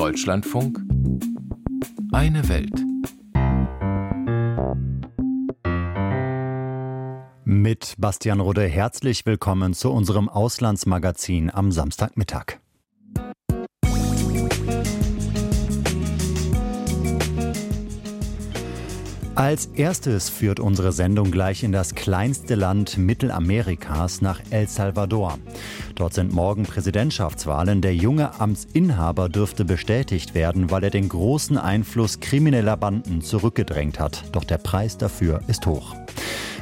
Deutschlandfunk Eine Welt. Mit Bastian Rode herzlich willkommen zu unserem Auslandsmagazin am Samstagmittag. Als erstes führt unsere Sendung gleich in das kleinste Land Mittelamerikas nach El Salvador. Dort sind morgen Präsidentschaftswahlen. Der junge Amtsinhaber dürfte bestätigt werden, weil er den großen Einfluss krimineller Banden zurückgedrängt hat. Doch der Preis dafür ist hoch.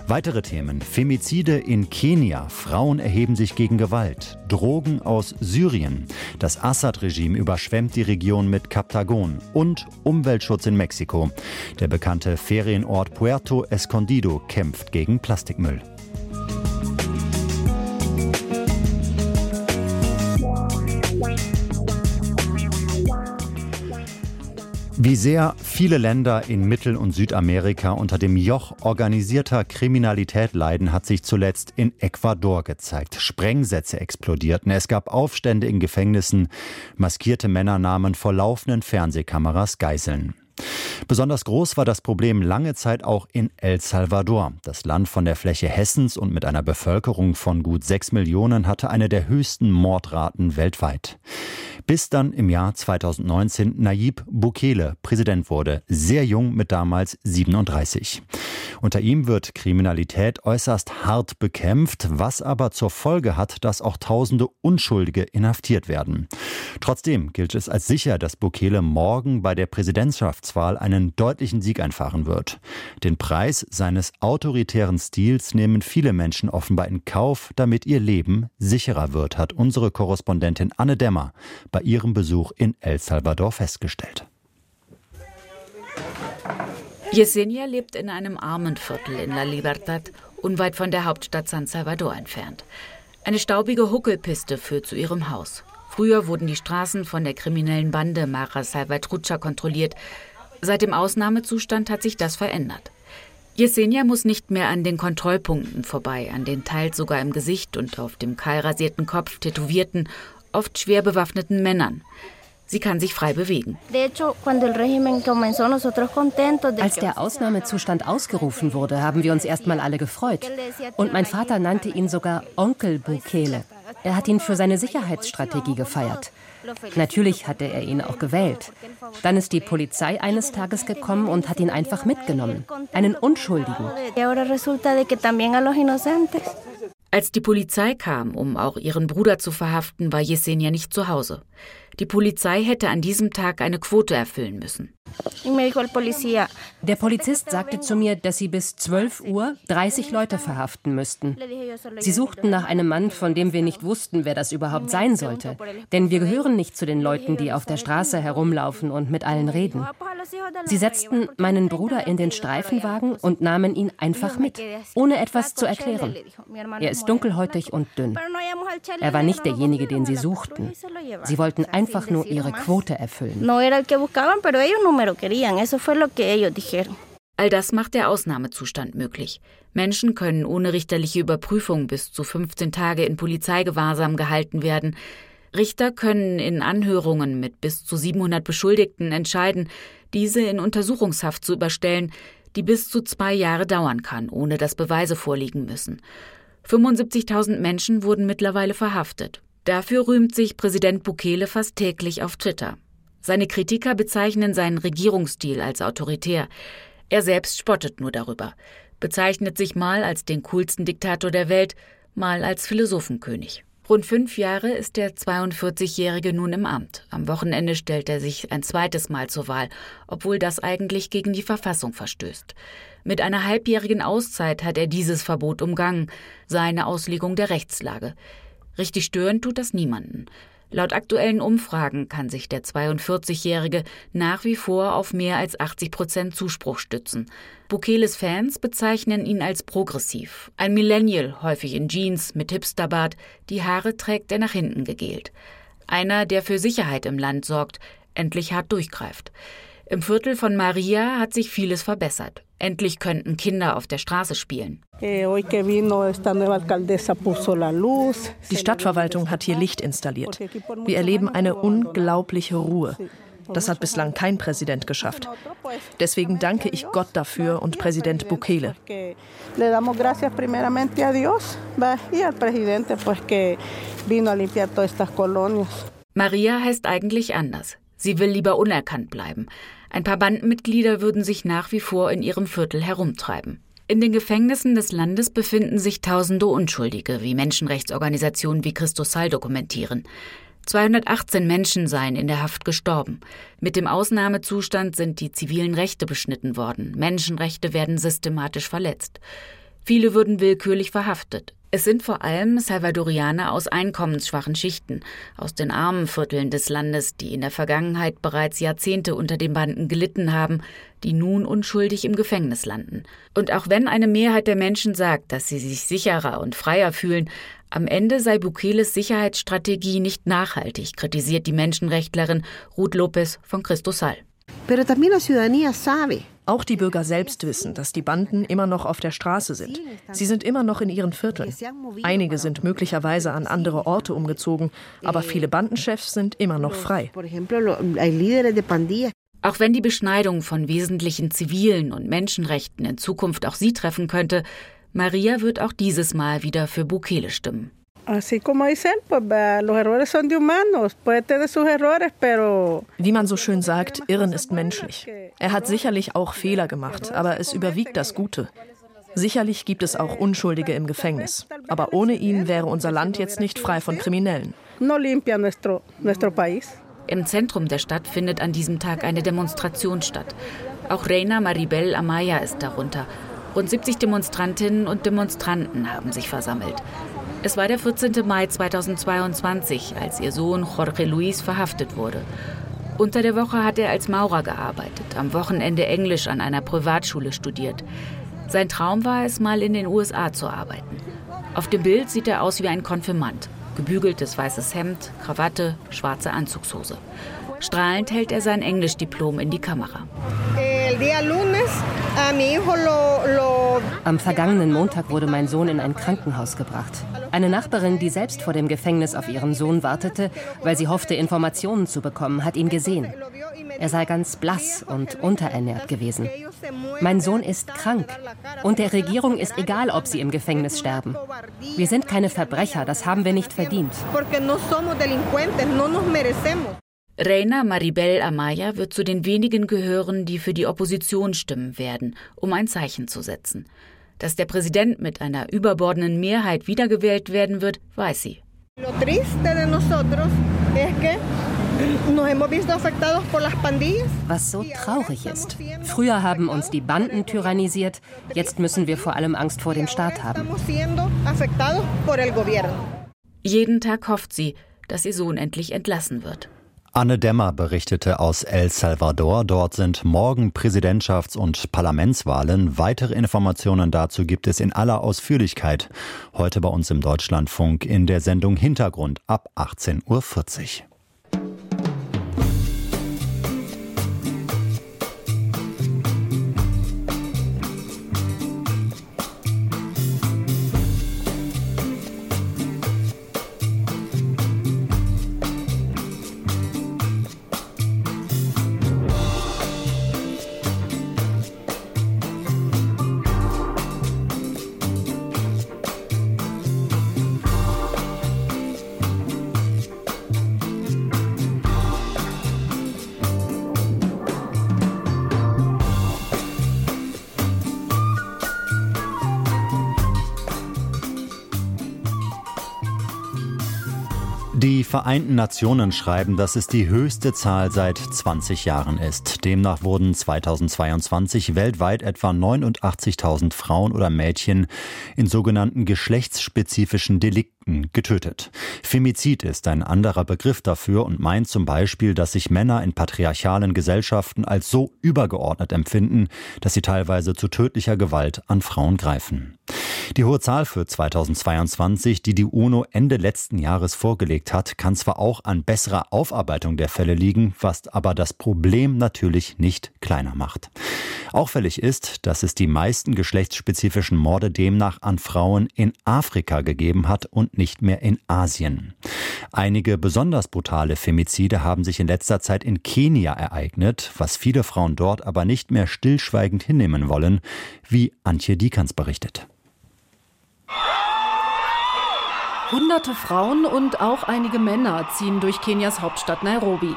Weitere Themen. Femizide in Kenia. Frauen erheben sich gegen Gewalt. Drogen aus Syrien. Das Assad-Regime überschwemmt die Region mit Kaptagon. Und Umweltschutz in Mexiko. Der bekannte Ferienort Puerto Escondido kämpft gegen Plastikmüll. Wie sehr viele Länder in Mittel- und Südamerika unter dem Joch organisierter Kriminalität leiden, hat sich zuletzt in Ecuador gezeigt. Sprengsätze explodierten, es gab Aufstände in Gefängnissen, maskierte Männer nahmen vor laufenden Fernsehkameras Geiseln. Besonders groß war das Problem lange Zeit auch in El Salvador. Das Land von der Fläche Hessens und mit einer Bevölkerung von gut sechs Millionen hatte eine der höchsten Mordraten weltweit bis dann im Jahr 2019 Nayib Bukele Präsident wurde, sehr jung mit damals 37. Unter ihm wird Kriminalität äußerst hart bekämpft, was aber zur Folge hat, dass auch tausende Unschuldige inhaftiert werden. Trotzdem gilt es als sicher, dass Bukele morgen bei der Präsidentschaftswahl einen deutlichen Sieg einfahren wird. Den Preis seines autoritären Stils nehmen viele Menschen offenbar in Kauf, damit ihr Leben sicherer wird, hat unsere Korrespondentin Anne Dämmer bei ihrem Besuch in El Salvador festgestellt. Yesenia lebt in einem Armenviertel in La Libertad, unweit von der Hauptstadt San Salvador entfernt. Eine staubige Huckelpiste führt zu ihrem Haus. Früher wurden die Straßen von der kriminellen Bande Mara Salvatrucha kontrolliert. Seit dem Ausnahmezustand hat sich das verändert. Yesenia muss nicht mehr an den Kontrollpunkten vorbei, an den teils sogar im Gesicht und auf dem kahlrasierten Kopf tätowierten, oft schwer bewaffneten Männern. Sie kann sich frei bewegen. Als der Ausnahmezustand ausgerufen wurde, haben wir uns erstmal alle gefreut. Und mein Vater nannte ihn sogar Onkel Bukele. Er hat ihn für seine Sicherheitsstrategie gefeiert. Natürlich hatte er ihn auch gewählt. Dann ist die Polizei eines Tages gekommen und hat ihn einfach mitgenommen. Einen Unschuldigen. Als die Polizei kam, um auch ihren Bruder zu verhaften, war Jesenia nicht zu Hause. Die Polizei hätte an diesem Tag eine Quote erfüllen müssen. Der Polizist sagte zu mir, dass sie bis 12 Uhr 30 Leute verhaften müssten. Sie suchten nach einem Mann, von dem wir nicht wussten, wer das überhaupt sein sollte. Denn wir gehören nicht zu den Leuten, die auf der Straße herumlaufen und mit allen reden. Sie setzten meinen Bruder in den Streifenwagen und nahmen ihn einfach mit, ohne etwas zu erklären. Er ist dunkelhäutig und dünn. Er war nicht derjenige, den sie suchten. Sie wollten einfach nur ihre Quote erfüllen. All das macht der Ausnahmezustand möglich. Menschen können ohne richterliche Überprüfung bis zu 15 Tage in Polizeigewahrsam gehalten werden. Richter können in Anhörungen mit bis zu 700 Beschuldigten entscheiden, diese in Untersuchungshaft zu überstellen, die bis zu zwei Jahre dauern kann, ohne dass Beweise vorliegen müssen. 75.000 Menschen wurden mittlerweile verhaftet. Dafür rühmt sich Präsident Bukele fast täglich auf Twitter. Seine Kritiker bezeichnen seinen Regierungsstil als autoritär. Er selbst spottet nur darüber, bezeichnet sich mal als den coolsten Diktator der Welt, mal als Philosophenkönig. Rund fünf Jahre ist der 42-Jährige nun im Amt. Am Wochenende stellt er sich ein zweites Mal zur Wahl, obwohl das eigentlich gegen die Verfassung verstößt. Mit einer halbjährigen Auszeit hat er dieses Verbot umgangen, seine Auslegung der Rechtslage. Richtig stören tut das niemanden. Laut aktuellen Umfragen kann sich der 42-Jährige nach wie vor auf mehr als 80 Prozent Zuspruch stützen. Bukeles Fans bezeichnen ihn als progressiv. Ein Millennial, häufig in Jeans, mit Hipsterbart, die Haare trägt er nach hinten gegelt. Einer, der für Sicherheit im Land sorgt, endlich hart durchgreift. Im Viertel von Maria hat sich vieles verbessert. Endlich könnten Kinder auf der Straße spielen. Die Stadtverwaltung hat hier Licht installiert. Wir erleben eine unglaubliche Ruhe. Das hat bislang kein Präsident geschafft. Deswegen danke ich Gott dafür und Präsident Bukele. Maria heißt eigentlich anders. Sie will lieber unerkannt bleiben. Ein paar Bandenmitglieder würden sich nach wie vor in ihrem Viertel herumtreiben. In den Gefängnissen des Landes befinden sich tausende Unschuldige, wie Menschenrechtsorganisationen wie Christosal dokumentieren. 218 Menschen seien in der Haft gestorben. Mit dem Ausnahmezustand sind die zivilen Rechte beschnitten worden. Menschenrechte werden systematisch verletzt. Viele würden willkürlich verhaftet. Es sind vor allem Salvadorianer aus einkommensschwachen Schichten, aus den armen Vierteln des Landes, die in der Vergangenheit bereits Jahrzehnte unter den Banden gelitten haben, die nun unschuldig im Gefängnis landen. Und auch wenn eine Mehrheit der Menschen sagt, dass sie sich sicherer und freier fühlen, am Ende sei Bukeles Sicherheitsstrategie nicht nachhaltig, kritisiert die Menschenrechtlerin Ruth Lopez von Cristosal. Pero también la ciudadanía sabe auch die Bürger selbst wissen, dass die Banden immer noch auf der Straße sind. Sie sind immer noch in ihren Vierteln. Einige sind möglicherweise an andere Orte umgezogen, aber viele Bandenchefs sind immer noch frei. Auch wenn die Beschneidung von wesentlichen zivilen und Menschenrechten in Zukunft auch sie treffen könnte, Maria wird auch dieses Mal wieder für Bukele stimmen. Wie man so schön sagt, Irren ist menschlich. Er hat sicherlich auch Fehler gemacht, aber es überwiegt das Gute. Sicherlich gibt es auch Unschuldige im Gefängnis, aber ohne ihn wäre unser Land jetzt nicht frei von Kriminellen. Im Zentrum der Stadt findet an diesem Tag eine Demonstration statt. Auch Reina Maribel Amaya ist darunter. Rund 70 Demonstrantinnen und Demonstranten haben sich versammelt. Es war der 14. Mai 2022, als ihr Sohn Jorge Luis verhaftet wurde. Unter der Woche hat er als Maurer gearbeitet, am Wochenende Englisch an einer Privatschule studiert. Sein Traum war es, mal in den USA zu arbeiten. Auf dem Bild sieht er aus wie ein Konfirmand. Gebügeltes weißes Hemd, Krawatte, schwarze Anzugshose. Strahlend hält er sein Englischdiplom in die Kamera. Am vergangenen Montag wurde mein Sohn in ein Krankenhaus gebracht. Eine Nachbarin, die selbst vor dem Gefängnis auf ihren Sohn wartete, weil sie hoffte, Informationen zu bekommen, hat ihn gesehen. Er sei ganz blass und unterernährt gewesen. Mein Sohn ist krank. Und der Regierung ist egal, ob sie im Gefängnis sterben. Wir sind keine Verbrecher, das haben wir nicht verdient. Reina Maribel Amaya wird zu den wenigen gehören, die für die Opposition stimmen werden, um ein Zeichen zu setzen. Dass der Präsident mit einer überbordenden Mehrheit wiedergewählt werden wird, weiß sie. Was so traurig ist. Früher haben uns die Banden tyrannisiert, jetzt müssen wir vor allem Angst vor dem Staat haben. Jeden Tag hofft sie, dass ihr Sohn endlich entlassen wird. Anne Dämmer berichtete aus El Salvador. Dort sind morgen Präsidentschafts- und Parlamentswahlen. Weitere Informationen dazu gibt es in aller Ausführlichkeit heute bei uns im Deutschlandfunk in der Sendung Hintergrund ab 18.40 Uhr. Vereinten Nationen schreiben, dass es die höchste Zahl seit 20 Jahren ist. Demnach wurden 2022 weltweit etwa 89.000 Frauen oder Mädchen in sogenannten geschlechtsspezifischen Delikten Konflikten getötet. Femizid ist ein anderer Begriff dafür und meint zum Beispiel, dass sich Männer in patriarchalen Gesellschaften als so übergeordnet empfinden, dass sie teilweise zu tödlicher Gewalt an Frauen greifen. Die hohe Zahl für 2022, die die UNO Ende letzten Jahres vorgelegt hat, kann zwar auch an besserer Aufarbeitung der Fälle liegen, was aber das Problem natürlich nicht kleiner macht. Auffällig ist, dass es die meisten geschlechtsspezifischen Morde demnach an Frauen in Afrika gegeben hat und nicht mehr in Asien. Einige besonders brutale Femizide haben sich in letzter Zeit in Kenia ereignet, was viele Frauen dort aber nicht mehr stillschweigend hinnehmen wollen, wie Antje Diekerns berichtet. Hunderte Frauen und auch einige Männer ziehen durch Kenias Hauptstadt Nairobi.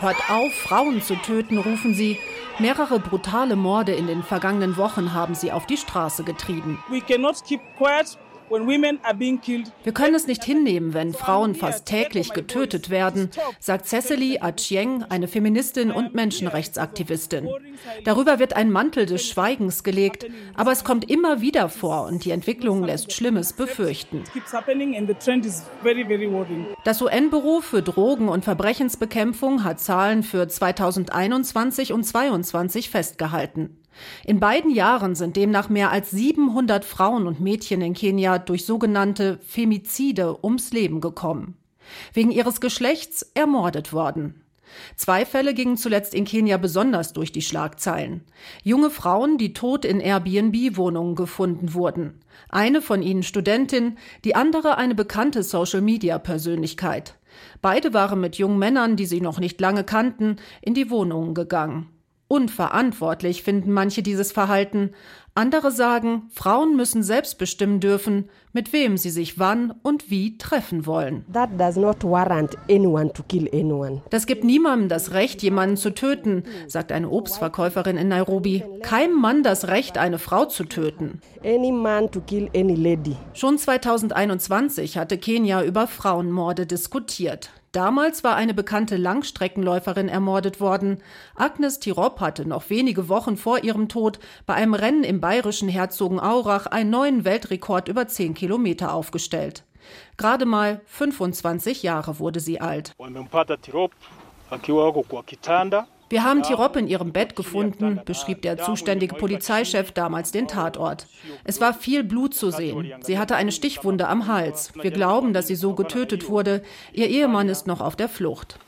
Hört auf, Frauen zu töten, rufen sie. Mehrere brutale Morde in den vergangenen Wochen haben sie auf die Straße getrieben. We cannot keep quiet wir können es nicht hinnehmen, wenn Frauen fast täglich getötet werden, sagt Cecily Achieng, eine Feministin und Menschenrechtsaktivistin. Darüber wird ein Mantel des Schweigens gelegt, aber es kommt immer wieder vor und die Entwicklung lässt Schlimmes befürchten. Das UN-Büro für Drogen- und Verbrechensbekämpfung hat Zahlen für 2021 und 2022 festgehalten. In beiden Jahren sind demnach mehr als 700 Frauen und Mädchen in Kenia durch sogenannte Femizide ums Leben gekommen. Wegen ihres Geschlechts ermordet worden. Zwei Fälle gingen zuletzt in Kenia besonders durch die Schlagzeilen. Junge Frauen, die tot in Airbnb-Wohnungen gefunden wurden. Eine von ihnen Studentin, die andere eine bekannte Social-Media-Persönlichkeit. Beide waren mit jungen Männern, die sie noch nicht lange kannten, in die Wohnungen gegangen. Unverantwortlich finden manche dieses Verhalten. Andere sagen, Frauen müssen selbst bestimmen dürfen, mit wem sie sich wann und wie treffen wollen. Das gibt niemandem das Recht, jemanden zu töten, sagt eine Obstverkäuferin in Nairobi. Keinem Mann das Recht, eine Frau zu töten. Schon 2021 hatte Kenia über Frauenmorde diskutiert. Damals war eine bekannte Langstreckenläuferin ermordet worden. Agnes Tirop hatte noch wenige Wochen vor ihrem Tod bei einem Rennen im bayerischen Herzogenaurach einen neuen Weltrekord über 10 Kilometer aufgestellt. Gerade mal 25 Jahre wurde sie alt. Wir haben Tirop in ihrem Bett gefunden, beschrieb der zuständige Polizeichef damals den Tatort. Es war viel Blut zu sehen. Sie hatte eine Stichwunde am Hals. Wir glauben, dass sie so getötet wurde. Ihr Ehemann ist noch auf der Flucht.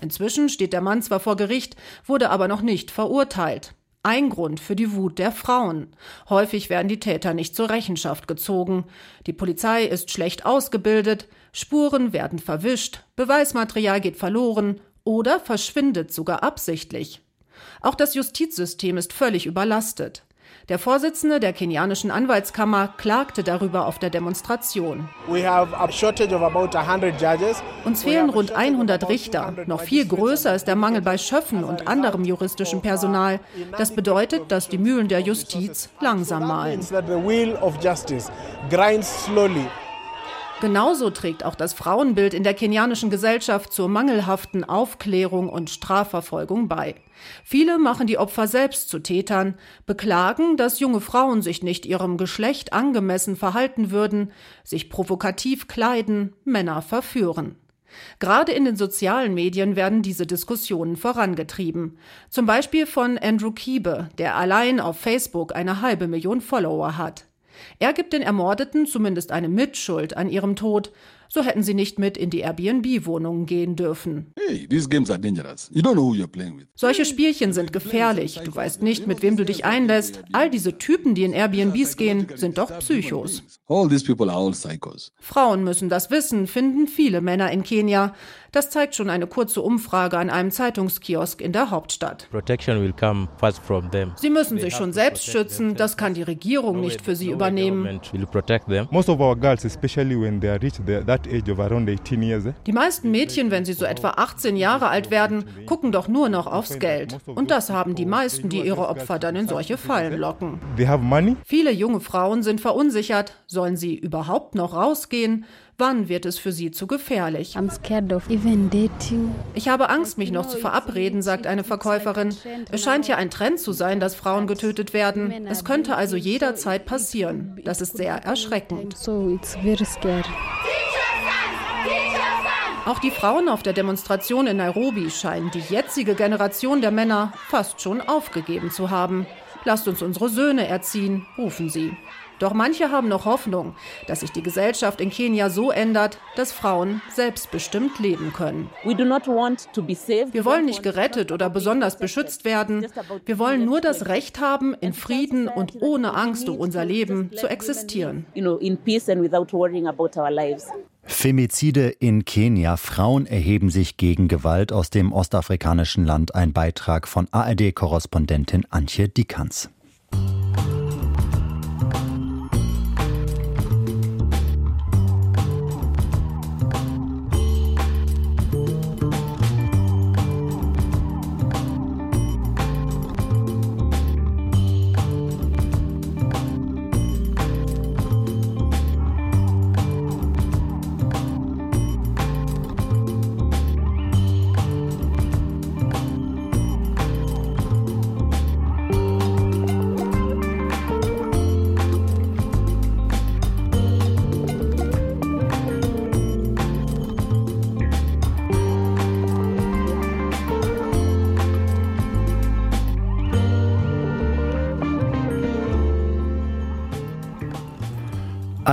Inzwischen steht der Mann zwar vor Gericht, wurde aber noch nicht verurteilt. Ein Grund für die Wut der Frauen. Häufig werden die Täter nicht zur Rechenschaft gezogen. Die Polizei ist schlecht ausgebildet, Spuren werden verwischt, Beweismaterial geht verloren oder verschwindet sogar absichtlich. Auch das Justizsystem ist völlig überlastet. Der Vorsitzende der kenianischen Anwaltskammer klagte darüber auf der Demonstration. Uns fehlen rund 100 Richter. Noch viel größer ist der Mangel bei Schöffen und anderem juristischem Personal. Das bedeutet, dass die Mühlen der Justiz langsam malen. Genauso trägt auch das Frauenbild in der kenianischen Gesellschaft zur mangelhaften Aufklärung und Strafverfolgung bei. Viele machen die Opfer selbst zu Tätern, beklagen, dass junge Frauen sich nicht ihrem Geschlecht angemessen verhalten würden, sich provokativ kleiden, Männer verführen. Gerade in den sozialen Medien werden diese Diskussionen vorangetrieben. Zum Beispiel von Andrew Kiebe, der allein auf Facebook eine halbe Million Follower hat. Er gibt den Ermordeten zumindest eine Mitschuld an ihrem Tod, so hätten sie nicht mit in die Airbnb-Wohnungen gehen dürfen. Hey, Solche Spielchen sind gefährlich. Du weißt nicht, mit wem du dich einlässt. All diese Typen, die in Airbnbs gehen, sind doch Psychos. Frauen müssen das wissen, finden viele Männer in Kenia. Das zeigt schon eine kurze Umfrage an einem Zeitungskiosk in der Hauptstadt. Sie müssen sich schon selbst schützen, das kann die Regierung nicht für sie übernehmen. Die meisten Mädchen, wenn sie so etwa 18 Jahre alt werden, gucken doch nur noch aufs Geld. Und das haben die meisten, die ihre Opfer dann in solche Fallen locken. Viele junge Frauen sind verunsichert. Sollen sie überhaupt noch rausgehen? Wann wird es für sie zu gefährlich? Ich habe Angst, mich noch zu verabreden, sagt eine Verkäuferin. Es scheint ja ein Trend zu sein, dass Frauen getötet werden. Es könnte also jederzeit passieren. Das ist sehr erschreckend. Auch die Frauen auf der Demonstration in Nairobi scheinen die jetzige Generation der Männer fast schon aufgegeben zu haben. Lasst uns unsere Söhne erziehen, rufen sie. Doch manche haben noch Hoffnung, dass sich die Gesellschaft in Kenia so ändert, dass Frauen selbstbestimmt leben können. Wir wollen nicht gerettet oder besonders beschützt werden. Wir wollen nur das Recht haben, in Frieden und ohne Angst um unser Leben zu existieren. Femizide in Kenia. Frauen erheben sich gegen Gewalt aus dem ostafrikanischen Land. Ein Beitrag von ARD-Korrespondentin Antje Dikans.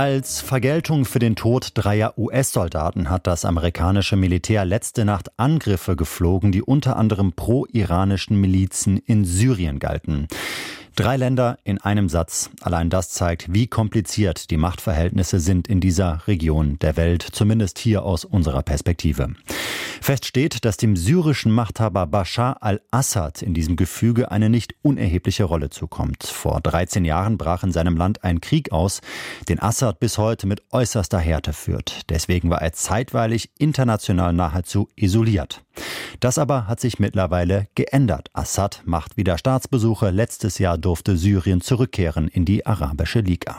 Als Vergeltung für den Tod dreier US-Soldaten hat das amerikanische Militär letzte Nacht Angriffe geflogen, die unter anderem pro-iranischen Milizen in Syrien galten. Drei Länder in einem Satz. Allein das zeigt, wie kompliziert die Machtverhältnisse sind in dieser Region der Welt, zumindest hier aus unserer Perspektive. Fest steht, dass dem syrischen Machthaber Bashar al-Assad in diesem Gefüge eine nicht unerhebliche Rolle zukommt. Vor 13 Jahren brach in seinem Land ein Krieg aus, den Assad bis heute mit äußerster Härte führt. Deswegen war er zeitweilig international nahezu isoliert. Das aber hat sich mittlerweile geändert. Assad macht wieder Staatsbesuche. Letztes Jahr durfte Syrien zurückkehren in die Arabische Liga.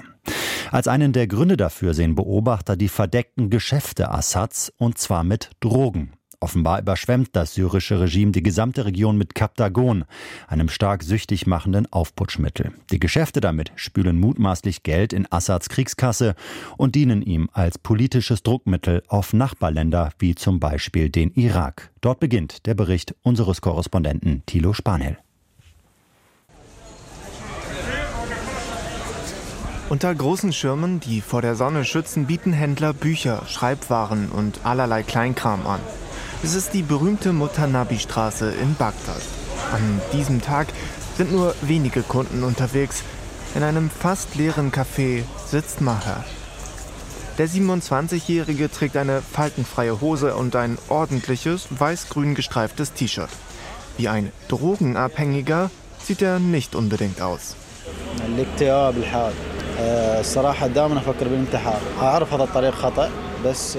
Als einen der Gründe dafür sehen Beobachter die verdeckten Geschäfte Assads und zwar mit Drogen. Offenbar überschwemmt das syrische Regime die gesamte Region mit Kaptagon, einem stark süchtig machenden Aufputschmittel. Die Geschäfte damit spülen mutmaßlich Geld in Assads Kriegskasse und dienen ihm als politisches Druckmittel auf Nachbarländer wie zum Beispiel den Irak. Dort beginnt der Bericht unseres Korrespondenten Thilo Spanel. Unter großen Schirmen, die vor der Sonne schützen, bieten Händler Bücher, Schreibwaren und allerlei Kleinkram an. Es ist die berühmte Mutanabi-Straße in Bagdad. An diesem Tag sind nur wenige Kunden unterwegs. In einem fast leeren Café sitzt Maher. Der 27-Jährige trägt eine faltenfreie Hose und ein ordentliches, weiß-grün gestreiftes T-Shirt. Wie ein Drogenabhängiger sieht er nicht unbedingt aus.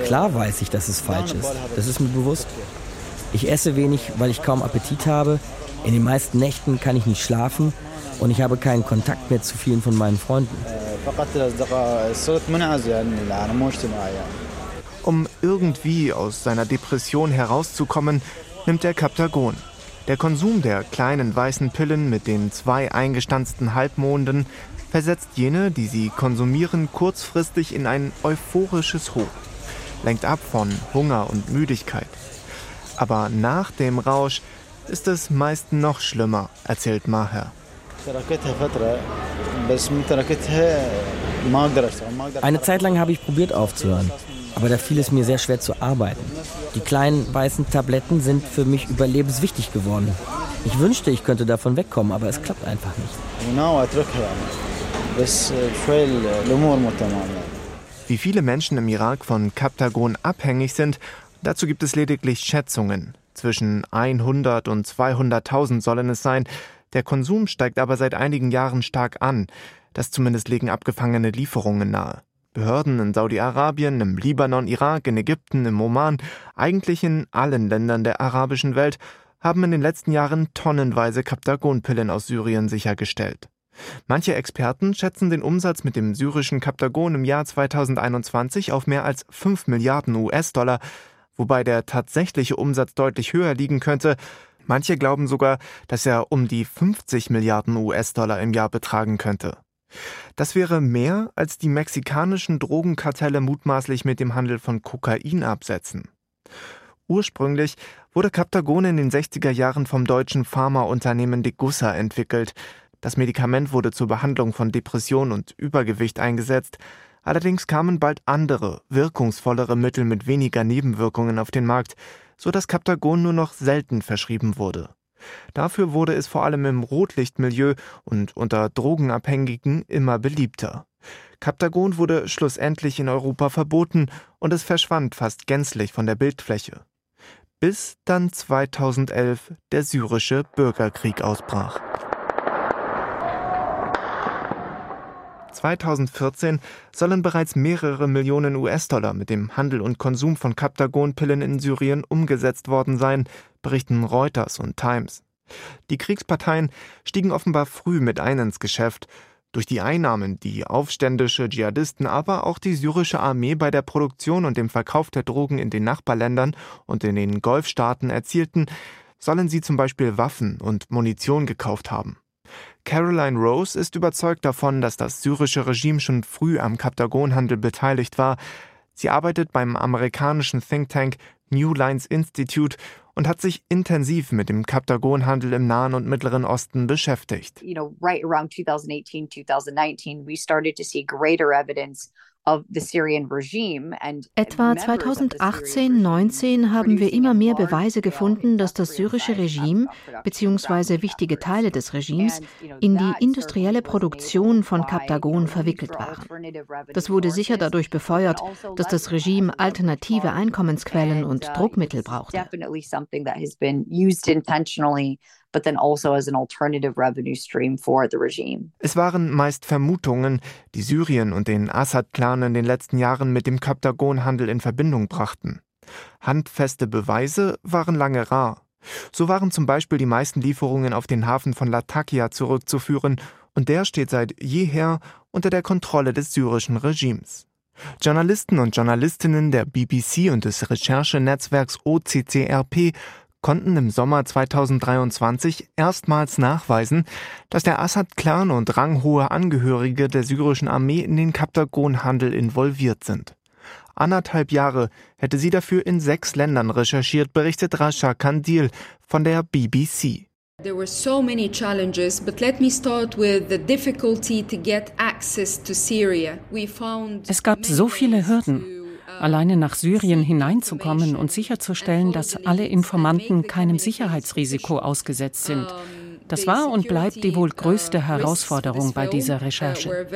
Klar weiß ich, dass es falsch ist. Das ist mir bewusst. Ich esse wenig, weil ich kaum Appetit habe. In den meisten Nächten kann ich nicht schlafen und ich habe keinen Kontakt mehr zu vielen von meinen Freunden. Um irgendwie aus seiner Depression herauszukommen, nimmt er Kaptagon. Der Konsum der kleinen weißen Pillen mit den zwei eingestanzten Halbmonden versetzt jene, die sie konsumieren, kurzfristig in ein euphorisches Hoch lenkt ab von Hunger und Müdigkeit. Aber nach dem Rausch ist es meist noch schlimmer, erzählt Maher. Eine Zeit lang habe ich probiert aufzuhören, aber da fiel es mir sehr schwer zu arbeiten. Die kleinen weißen Tabletten sind für mich überlebenswichtig geworden. Ich wünschte, ich könnte davon wegkommen, aber es klappt einfach nicht. Wie viele Menschen im Irak von Kaptagon abhängig sind, dazu gibt es lediglich Schätzungen. Zwischen 100 und 200.000 sollen es sein. Der Konsum steigt aber seit einigen Jahren stark an. Das zumindest legen abgefangene Lieferungen nahe. Behörden in Saudi-Arabien, im Libanon, Irak, in Ägypten, im Oman, eigentlich in allen Ländern der arabischen Welt, haben in den letzten Jahren tonnenweise Kaptagonpillen aus Syrien sichergestellt. Manche Experten schätzen den Umsatz mit dem syrischen Kaptagon im Jahr 2021 auf mehr als 5 Milliarden US-Dollar, wobei der tatsächliche Umsatz deutlich höher liegen könnte. Manche glauben sogar, dass er um die 50 Milliarden US-Dollar im Jahr betragen könnte. Das wäre mehr, als die mexikanischen Drogenkartelle mutmaßlich mit dem Handel von Kokain absetzen. Ursprünglich wurde Kaptagon in den 60er Jahren vom deutschen Pharmaunternehmen Degussa entwickelt. Das Medikament wurde zur Behandlung von Depression und Übergewicht eingesetzt. Allerdings kamen bald andere, wirkungsvollere Mittel mit weniger Nebenwirkungen auf den Markt, so dass Captagon nur noch selten verschrieben wurde. Dafür wurde es vor allem im Rotlichtmilieu und unter Drogenabhängigen immer beliebter. Captagon wurde schlussendlich in Europa verboten und es verschwand fast gänzlich von der Bildfläche. Bis dann 2011 der syrische Bürgerkrieg ausbrach. 2014 sollen bereits mehrere Millionen US-Dollar mit dem Handel und Konsum von Captagon-Pillen in Syrien umgesetzt worden sein, berichten Reuters und Times. Die Kriegsparteien stiegen offenbar früh mit ein ins Geschäft. Durch die Einnahmen, die aufständische Dschihadisten, aber auch die syrische Armee bei der Produktion und dem Verkauf der Drogen in den Nachbarländern und in den Golfstaaten erzielten, sollen sie zum Beispiel Waffen und Munition gekauft haben. Caroline Rose ist überzeugt davon, dass das syrische Regime schon früh am Kaptagonhandel beteiligt war. Sie arbeitet beim amerikanischen Think Tank New Lines Institute und hat sich intensiv mit dem Kaptagonhandel im Nahen und Mittleren Osten beschäftigt. You know, right around 2018, 2019, we started to see greater evidence Etwa 2018-19 haben wir immer mehr Beweise gefunden, dass das syrische Regime bzw. wichtige Teile des Regimes in die industrielle Produktion von Kaptagon verwickelt waren. Das wurde sicher dadurch befeuert, also dass das Regime alternative Einkommensquellen und uh, Druckmittel brauchte but then also as an alternative revenue stream for the regime. Es waren meist Vermutungen, die Syrien und den Assad-Clan in den letzten Jahren mit dem Kaptagon-Handel in Verbindung brachten. Handfeste Beweise waren lange rar. So waren zum Beispiel die meisten Lieferungen auf den Hafen von Latakia zurückzuführen, und der steht seit jeher unter der Kontrolle des syrischen Regimes. Journalisten und Journalistinnen der BBC und des Recherchenetzwerks OCCRP konnten im Sommer 2023 erstmals nachweisen, dass der Assad-Clan und ranghohe Angehörige der syrischen Armee in den Kaptagon-Handel involviert sind. Anderthalb Jahre hätte sie dafür in sechs Ländern recherchiert, berichtet Rasha Kandil von der BBC. There were so many challenges, but let me start with the difficulty to get access to Syria. We found Es gab so viele Hürden alleine nach Syrien hineinzukommen und sicherzustellen, dass alle Informanten keinem Sicherheitsrisiko ausgesetzt sind. Das war und bleibt die wohl größte Herausforderung bei dieser Recherche.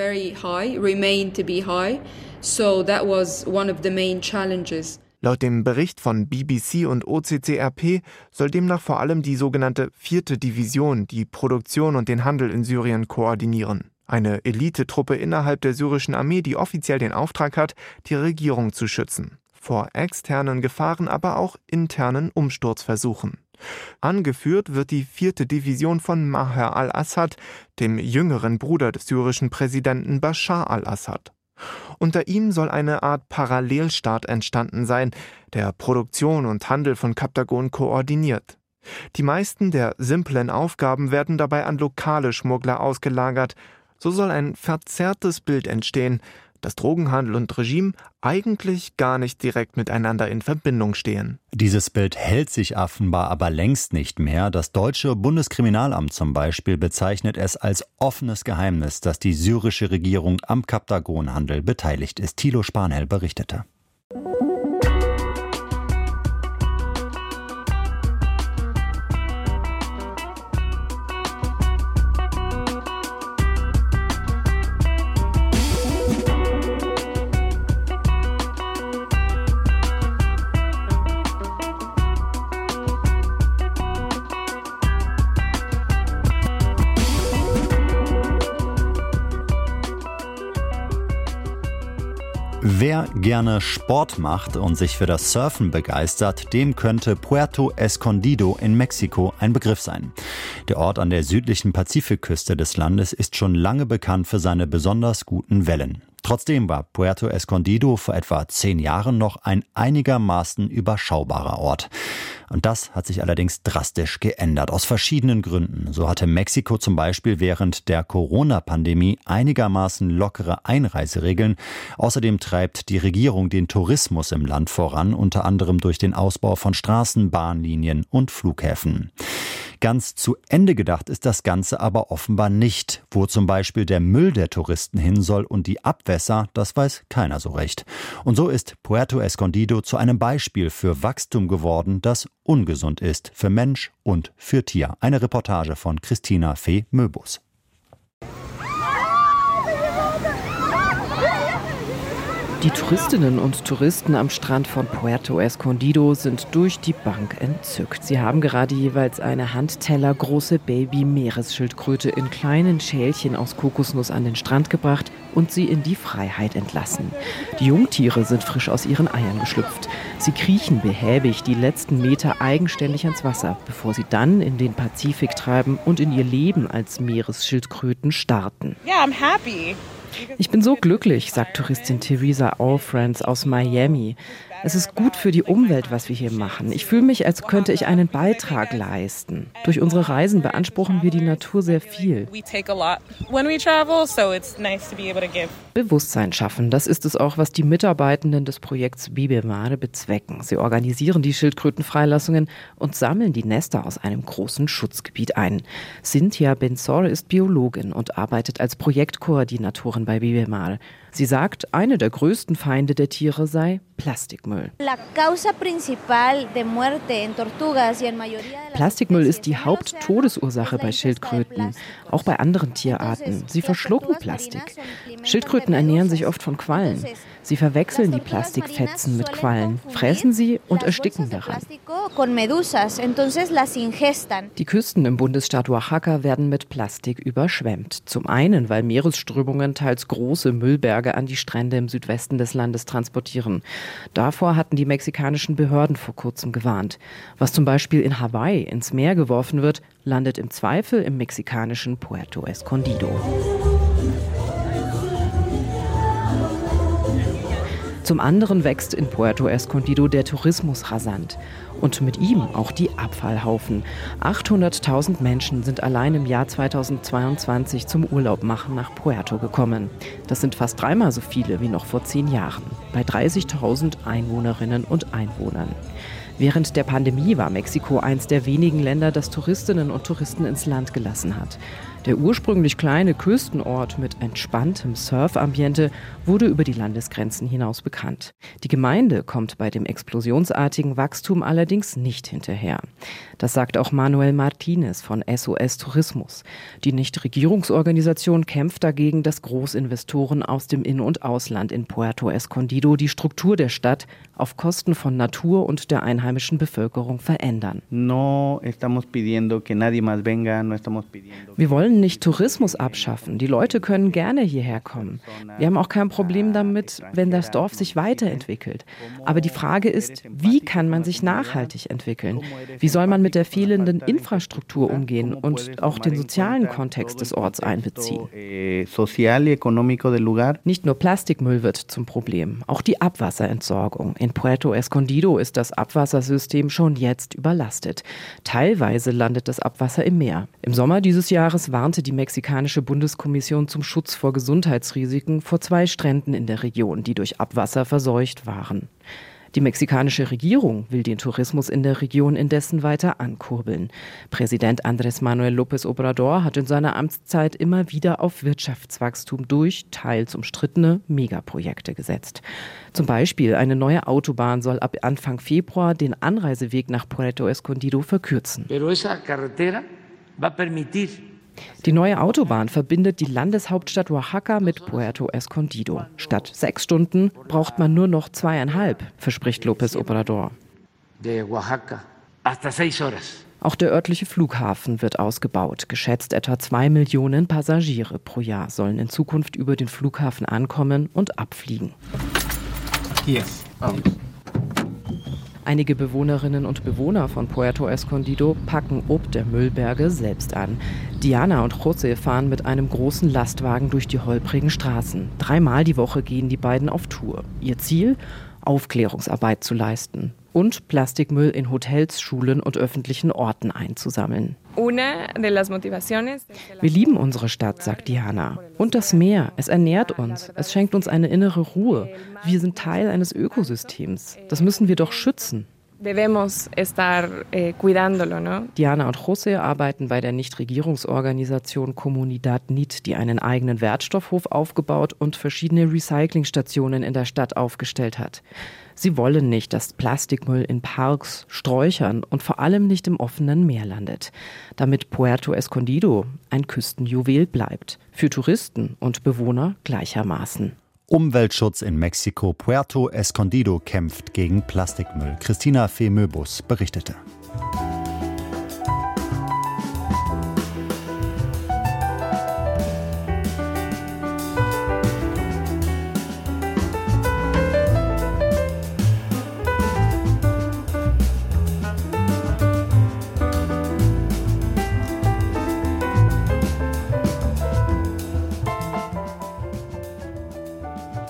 Laut dem Bericht von BBC und OCCRP soll demnach vor allem die sogenannte vierte Division die Produktion und den Handel in Syrien koordinieren eine Elitetruppe innerhalb der syrischen Armee, die offiziell den Auftrag hat, die Regierung zu schützen. Vor externen Gefahren, aber auch internen Umsturzversuchen. Angeführt wird die vierte Division von Maher al-Assad, dem jüngeren Bruder des syrischen Präsidenten Bashar al-Assad. Unter ihm soll eine Art Parallelstaat entstanden sein, der Produktion und Handel von Kaptagon koordiniert. Die meisten der simplen Aufgaben werden dabei an lokale Schmuggler ausgelagert, so soll ein verzerrtes Bild entstehen, dass Drogenhandel und Regime eigentlich gar nicht direkt miteinander in Verbindung stehen. Dieses Bild hält sich offenbar aber längst nicht mehr. Das deutsche Bundeskriminalamt zum Beispiel bezeichnet es als offenes Geheimnis, dass die syrische Regierung am Kaptagonhandel beteiligt ist. Thilo Spanhell berichtete. Wer gerne Sport macht und sich für das Surfen begeistert, dem könnte Puerto Escondido in Mexiko ein Begriff sein. Der Ort an der südlichen Pazifikküste des Landes ist schon lange bekannt für seine besonders guten Wellen. Trotzdem war Puerto Escondido vor etwa zehn Jahren noch ein einigermaßen überschaubarer Ort. Und das hat sich allerdings drastisch geändert, aus verschiedenen Gründen. So hatte Mexiko zum Beispiel während der Corona-Pandemie einigermaßen lockere Einreiseregeln. Außerdem treibt die Regierung den Tourismus im Land voran, unter anderem durch den Ausbau von Straßen, Bahnlinien und Flughäfen. Ganz zu Ende gedacht ist das Ganze aber offenbar nicht. Wo zum Beispiel der Müll der Touristen hin soll und die Abwässer, das weiß keiner so recht. Und so ist Puerto Escondido zu einem Beispiel für Wachstum geworden, das ungesund ist für Mensch und für Tier. Eine Reportage von Christina Fee Möbus. Die Touristinnen und Touristen am Strand von Puerto Escondido sind durch die Bank entzückt. Sie haben gerade jeweils eine Handteller große Baby-Meeresschildkröte in kleinen Schälchen aus Kokosnuss an den Strand gebracht und sie in die Freiheit entlassen. Die Jungtiere sind frisch aus ihren Eiern geschlüpft. Sie kriechen behäbig die letzten Meter eigenständig ans Wasser, bevor sie dann in den Pazifik treiben und in ihr Leben als Meeresschildkröten starten. Yeah, I'm happy. Ich bin so glücklich, sagt Touristin Theresa Allfriends aus Miami. Es ist gut für die Umwelt, was wir hier machen. Ich fühle mich, als könnte ich einen Beitrag leisten. Durch unsere Reisen beanspruchen wir die Natur sehr viel. Bewusstsein schaffen, das ist es auch, was die Mitarbeitenden des Projekts Bibemare bezwecken. Sie organisieren die Schildkrötenfreilassungen und sammeln die Nester aus einem großen Schutzgebiet ein. Cynthia Benzor ist Biologin und arbeitet als Projektkoordinatorin bei Bibemare. Sie sagt, eine der größten Feinde der Tiere sei Plastikmüll. Plastikmüll ist die Haupttodesursache bei Schildkröten, auch bei anderen Tierarten. Sie verschlucken Plastik. Schildkröten ernähren sich oft von Quallen. Sie verwechseln die Plastikfetzen mit Quallen, fressen sie und ersticken daran. Die Küsten im Bundesstaat Oaxaca werden mit Plastik überschwemmt. Zum einen, weil Meeresströmungen teils große Müllberge an die Strände im Südwesten des Landes transportieren. Davor hatten die mexikanischen Behörden vor kurzem gewarnt. Was zum Beispiel in Hawaii ins Meer geworfen wird, landet im Zweifel im mexikanischen Puerto Escondido. Zum anderen wächst in Puerto Escondido der Tourismus rasant und mit ihm auch die Abfallhaufen. 800.000 Menschen sind allein im Jahr 2022 zum Urlaub machen nach Puerto gekommen. Das sind fast dreimal so viele wie noch vor zehn Jahren, bei 30.000 Einwohnerinnen und Einwohnern. Während der Pandemie war Mexiko eins der wenigen Länder, das Touristinnen und Touristen ins Land gelassen hat. Der ursprünglich kleine Küstenort mit entspanntem Surfambiente wurde über die Landesgrenzen hinaus bekannt. Die Gemeinde kommt bei dem explosionsartigen Wachstum allerdings nicht hinterher. Das sagt auch Manuel Martinez von SOS Tourismus. Die Nichtregierungsorganisation kämpft dagegen, dass Großinvestoren aus dem In- und Ausland in Puerto Escondido die Struktur der Stadt auf Kosten von Natur und der einheimischen Bevölkerung verändern. Wir wollen nicht Tourismus abschaffen. Die Leute können gerne hierher kommen. Wir haben auch kein Problem damit, wenn das Dorf sich weiterentwickelt. Aber die Frage ist, wie kann man sich nachhaltig entwickeln? Wie soll man mit der fehlenden Infrastruktur umgehen und auch den sozialen Kontext des Orts einbeziehen? Nicht nur Plastikmüll wird zum Problem, auch die Abwasserentsorgung. In Puerto Escondido ist das Abwassersystem schon jetzt überlastet. Teilweise landet das Abwasser im Meer. Im Sommer dieses Jahres war warnte die mexikanische Bundeskommission zum Schutz vor Gesundheitsrisiken vor zwei Stränden in der Region, die durch Abwasser verseucht waren. Die mexikanische Regierung will den Tourismus in der Region indessen weiter ankurbeln. Präsident Andrés Manuel López Obrador hat in seiner Amtszeit immer wieder auf Wirtschaftswachstum durch teils umstrittene Megaprojekte gesetzt. Zum Beispiel eine neue Autobahn soll ab Anfang Februar den Anreiseweg nach Puerto Escondido verkürzen. Pero esa carretera va a permitir die neue Autobahn verbindet die Landeshauptstadt Oaxaca mit Puerto Escondido. Statt sechs Stunden braucht man nur noch zweieinhalb, verspricht López Obrador. Auch der örtliche Flughafen wird ausgebaut. Geschätzt etwa zwei Millionen Passagiere pro Jahr sollen in Zukunft über den Flughafen ankommen und abfliegen. Yes. Oh. Einige Bewohnerinnen und Bewohner von Puerto Escondido packen ob der Müllberge selbst an. Diana und José fahren mit einem großen Lastwagen durch die holprigen Straßen. Dreimal die Woche gehen die beiden auf Tour. Ihr Ziel? Aufklärungsarbeit zu leisten und Plastikmüll in Hotels, Schulen und öffentlichen Orten einzusammeln. Wir lieben unsere Stadt, sagt Diana. Und das Meer. Es ernährt uns. Es schenkt uns eine innere Ruhe. Wir sind Teil eines Ökosystems. Das müssen wir doch schützen. Estar eh. Diana und José arbeiten bei der Nichtregierungsorganisation Comunidad NIT, die einen eigenen Wertstoffhof aufgebaut und verschiedene Recyclingstationen in der Stadt aufgestellt hat. Sie wollen nicht, dass Plastikmüll in Parks, Sträuchern und vor allem nicht im offenen Meer landet, damit Puerto Escondido ein Küstenjuwel bleibt, für Touristen und Bewohner gleichermaßen. Umweltschutz in Mexiko. Puerto Escondido kämpft gegen Plastikmüll. Christina Femöbus berichtete.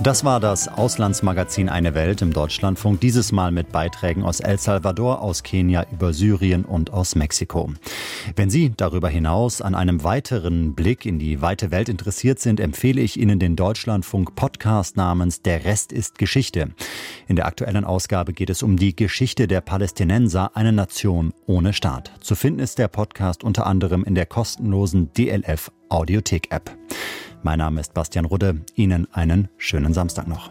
Das war das Auslandsmagazin Eine Welt im Deutschlandfunk, dieses Mal mit Beiträgen aus El Salvador, aus Kenia, über Syrien und aus Mexiko. Wenn Sie darüber hinaus an einem weiteren Blick in die weite Welt interessiert sind, empfehle ich Ihnen den Deutschlandfunk Podcast namens Der Rest ist Geschichte. In der aktuellen Ausgabe geht es um die Geschichte der Palästinenser, eine Nation ohne Staat. Zu finden ist der Podcast unter anderem in der kostenlosen DLF Audiothek App. Mein Name ist Bastian Rudde. Ihnen einen schönen Samstag noch.